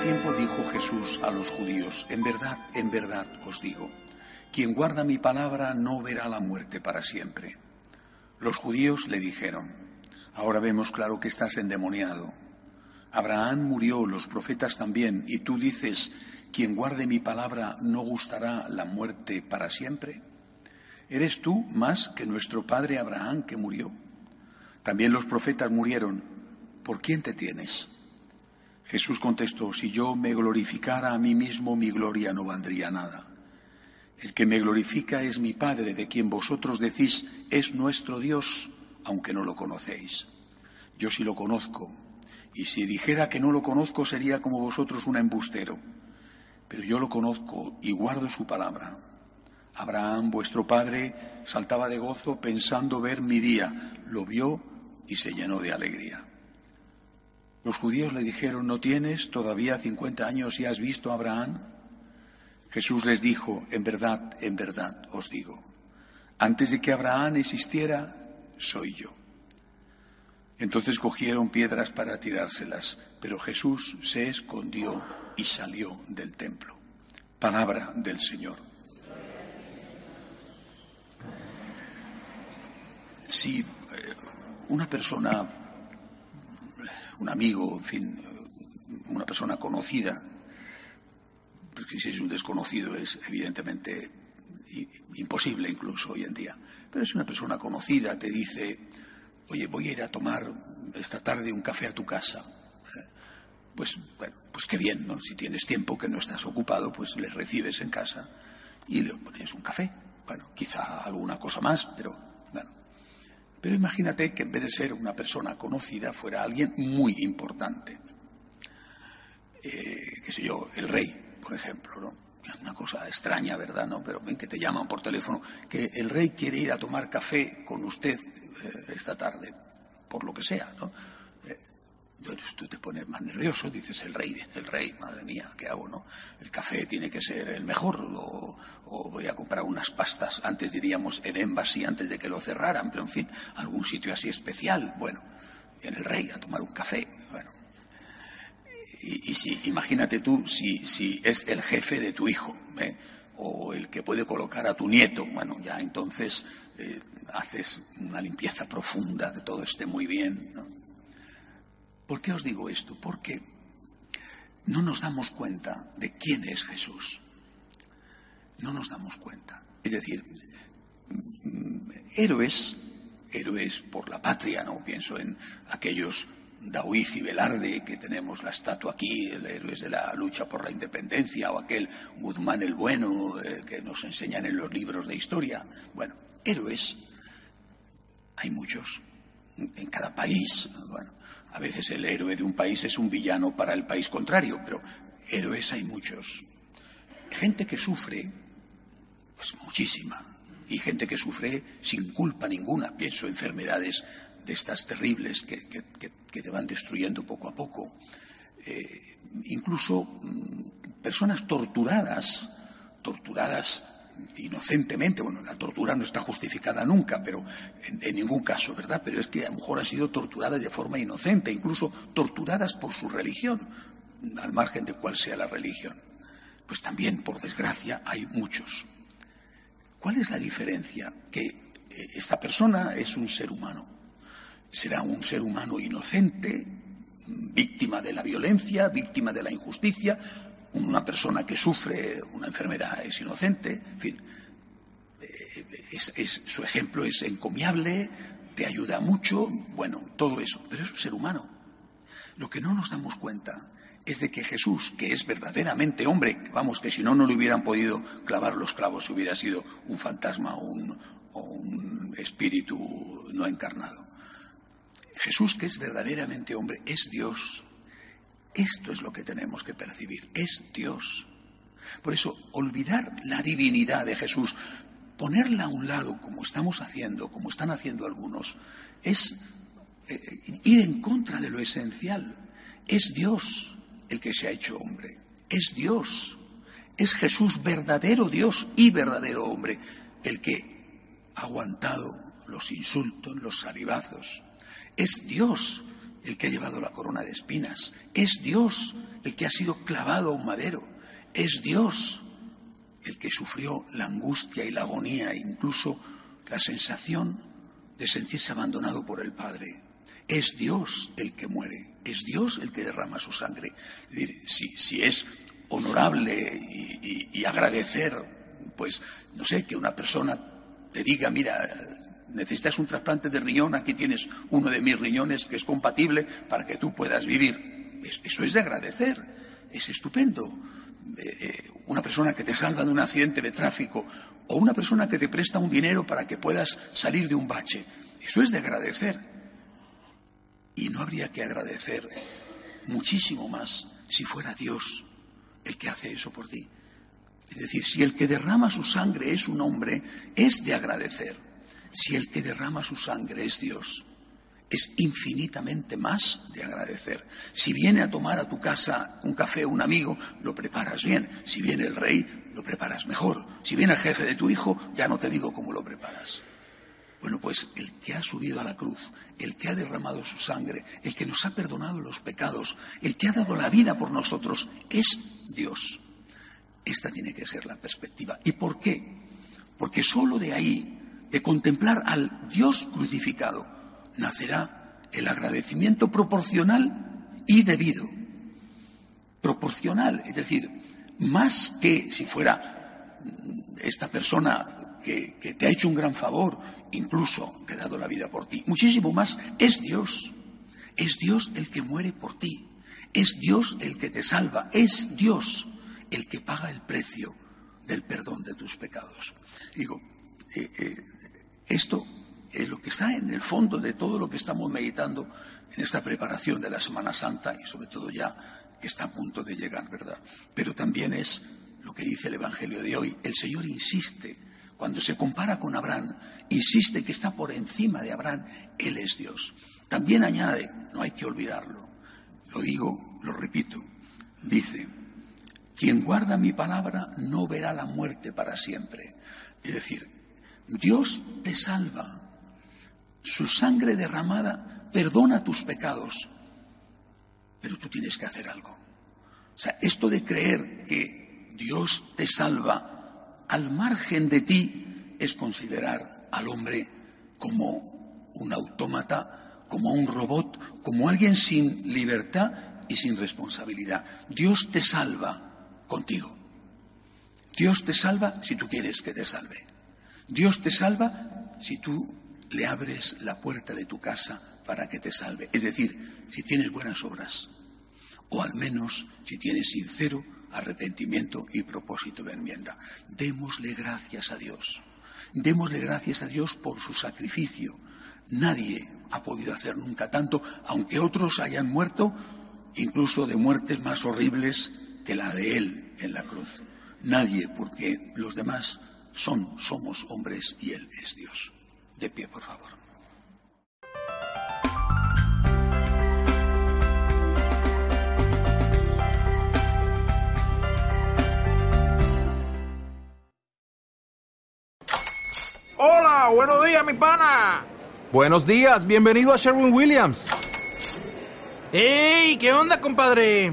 tiempo dijo Jesús a los judíos, en verdad, en verdad os digo, quien guarda mi palabra no verá la muerte para siempre. Los judíos le dijeron, ahora vemos claro que estás endemoniado. Abraham murió, los profetas también, y tú dices, quien guarde mi palabra no gustará la muerte para siempre. ¿Eres tú más que nuestro padre Abraham que murió? También los profetas murieron. ¿Por quién te tienes? Jesús contestó, si yo me glorificara a mí mismo, mi gloria no valdría nada. El que me glorifica es mi Padre, de quien vosotros decís es nuestro Dios, aunque no lo conocéis. Yo sí lo conozco, y si dijera que no lo conozco sería como vosotros un embustero. Pero yo lo conozco y guardo su palabra. Abraham, vuestro padre, saltaba de gozo pensando ver mi día. Lo vio y se llenó de alegría. Los judíos le dijeron, ¿no tienes todavía cincuenta años y has visto a Abraham? Jesús les dijo, en verdad, en verdad os digo, antes de que Abraham existiera, soy yo. Entonces cogieron piedras para tirárselas, pero Jesús se escondió y salió del templo. Palabra del Señor. Si eh, una persona, un amigo, en fin, una persona conocida, porque si es un desconocido es evidentemente imposible incluso hoy en día, pero si una persona conocida te dice, oye, voy a ir a tomar esta tarde un café a tu casa, eh, pues bueno, pues qué bien, ¿no? Si tienes tiempo que no estás ocupado, pues le recibes en casa y le pones un café. Bueno, quizá alguna cosa más, pero. Pero imagínate que en vez de ser una persona conocida fuera alguien muy importante. Eh, qué sé yo, el rey, por ejemplo, ¿no? Una cosa extraña, ¿verdad? ¿No? Pero ven que te llaman por teléfono, que el rey quiere ir a tomar café con usted eh, esta tarde, por lo que sea, ¿no? Entonces tú te pones más nervioso, dices el rey, el rey, madre mía, ¿qué hago, no? El café tiene que ser el mejor, o, o voy a comprar unas pastas, antes diríamos en Embassy, antes de que lo cerraran, pero en fin, algún sitio así especial, bueno, en el rey a tomar un café, bueno. Y, y si, imagínate tú, si, si es el jefe de tu hijo, ¿eh? o el que puede colocar a tu nieto, bueno, ya entonces eh, haces una limpieza profunda, que todo esté muy bien. ¿no? ¿Por qué os digo esto? Porque no nos damos cuenta de quién es Jesús. No nos damos cuenta. Es decir, héroes, héroes por la patria, ¿no? Pienso en aquellos Daoiz y Velarde, que tenemos la estatua aquí, el héroes de la lucha por la independencia, o aquel Guzmán el Bueno, eh, que nos enseñan en los libros de historia. Bueno, héroes hay muchos en cada país. Bueno, a veces el héroe de un país es un villano para el país contrario, pero héroes hay muchos. Gente que sufre, pues muchísima, y gente que sufre sin culpa ninguna. Pienso enfermedades de estas terribles que, que, que, te van destruyendo poco a poco. Eh, incluso mmm, personas torturadas, torturadas inocentemente, bueno, la tortura no está justificada nunca, pero en, ningún caso, ¿verdad? Pero es que a lo mejor han sido torturadas de forma inocente, incluso torturadas por su religión, al margen de cuál sea la religión. Pues también, por desgracia, hay muchos. ¿Cuál es la diferencia? Que esta persona es un ser humano. Será un ser humano inocente, víctima de la violencia, víctima de la injusticia, una persona que sufre una enfermedad es inocente, en fin, es, es, su ejemplo es encomiable, te ayuda mucho, bueno, todo eso, pero es un ser humano. Lo que no nos damos cuenta es de que Jesús, que es verdaderamente hombre, vamos, que si no, no le hubieran podido clavar los clavos, hubiera sido un fantasma o un, o un espíritu no encarnado. Jesús, que es verdaderamente hombre, es Dios. Esto es lo que tenemos que percibir, es Dios. Por eso, olvidar la divinidad de Jesús, ponerla a un lado, como estamos haciendo, como están haciendo algunos, es eh, ir en contra de lo esencial. Es Dios el que se ha hecho hombre. Es Dios. Es Jesús, verdadero Dios y verdadero hombre, el que ha aguantado los insultos, los salivazos. Es Dios el que ha llevado la corona de espinas. Es Dios el que ha sido clavado a un madero. Es Dios el que sufrió la angustia y la agonía, e incluso la sensación de sentirse abandonado por el Padre. Es Dios el que muere, es Dios el que derrama su sangre. Es decir, si, es honorable y, agradecer, pues, no sé, que una persona te diga, mira, necesitas un trasplante de riñón, aquí tienes uno de mis riñones que es compatible para que tú puedas vivir. Eso es de agradecer, es estupendo. Eh, eh, una persona que te salva de un accidente de tráfico o una persona que te presta un dinero para que puedas salir de un bache, eso es de agradecer. Y no habría que agradecer muchísimo más si fuera Dios el que hace eso por ti. Es decir, si el que derrama su sangre es un hombre, es de agradecer. Si el que derrama su sangre es Dios, es infinitamente más de agradecer. Si viene a tomar a tu casa un café un amigo, lo preparas bien. Si viene el rey, lo preparas mejor. Si viene el jefe de tu hijo, ya no te digo cómo lo preparas. Bueno, pues el que ha subido a la cruz, el que ha derramado su sangre, el que nos ha perdonado los pecados, el que ha dado la vida por nosotros, es Dios. Esta tiene que ser la perspectiva. ¿Y por qué? Porque solo de ahí, de contemplar al Dios crucificado, nacerá el agradecimiento proporcional y debido. Proporcional, es decir, más que si fuera esta persona que, te ha hecho un gran favor, incluso que ha dado la vida por ti. Muchísimo más, es Dios. Es Dios el que muere por ti. Es Dios el que te salva. Es Dios el que paga el precio del perdón de tus pecados. Digo, eh, eh, esto es lo que está en el fondo de todo lo que estamos meditando en esta preparación de la Semana Santa y sobre todo ya que está a punto de llegar, ¿verdad? Pero también es lo que dice el Evangelio de hoy. El Señor insiste cuando se compara con Abraham, insiste que está por encima de Abraham, Él es Dios. También añade, no hay que olvidarlo, lo digo, lo repito, dice, quien guarda mi palabra no verá la muerte para siempre. Es decir, Dios te salva, su sangre derramada perdona tus pecados, pero tú tienes que hacer algo. O sea, esto de creer que Dios te salva al margen de ti es considerar al hombre como un autómata, como un robot, como alguien sin libertad y sin responsabilidad. Dios te salva contigo. Dios te salva si tú quieres que te salve. Dios te salva si tú le abres la puerta de tu casa para que te salve. Es decir, si tienes buenas obras, o al menos si tienes sincero arrepentimiento y propósito de enmienda. Démosle gracias a Dios. Démosle gracias a Dios por su sacrificio. Nadie ha podido hacer nunca tanto, aunque otros hayan muerto, incluso de muertes más horribles que la de Él en la cruz. Nadie, porque los demás son, somos hombres y Él es Dios. De pie, por favor. Hola, buenos días, mi pana. Buenos días, bienvenido a Sherwin Williams. ¡Ey! ¿Qué onda, compadre?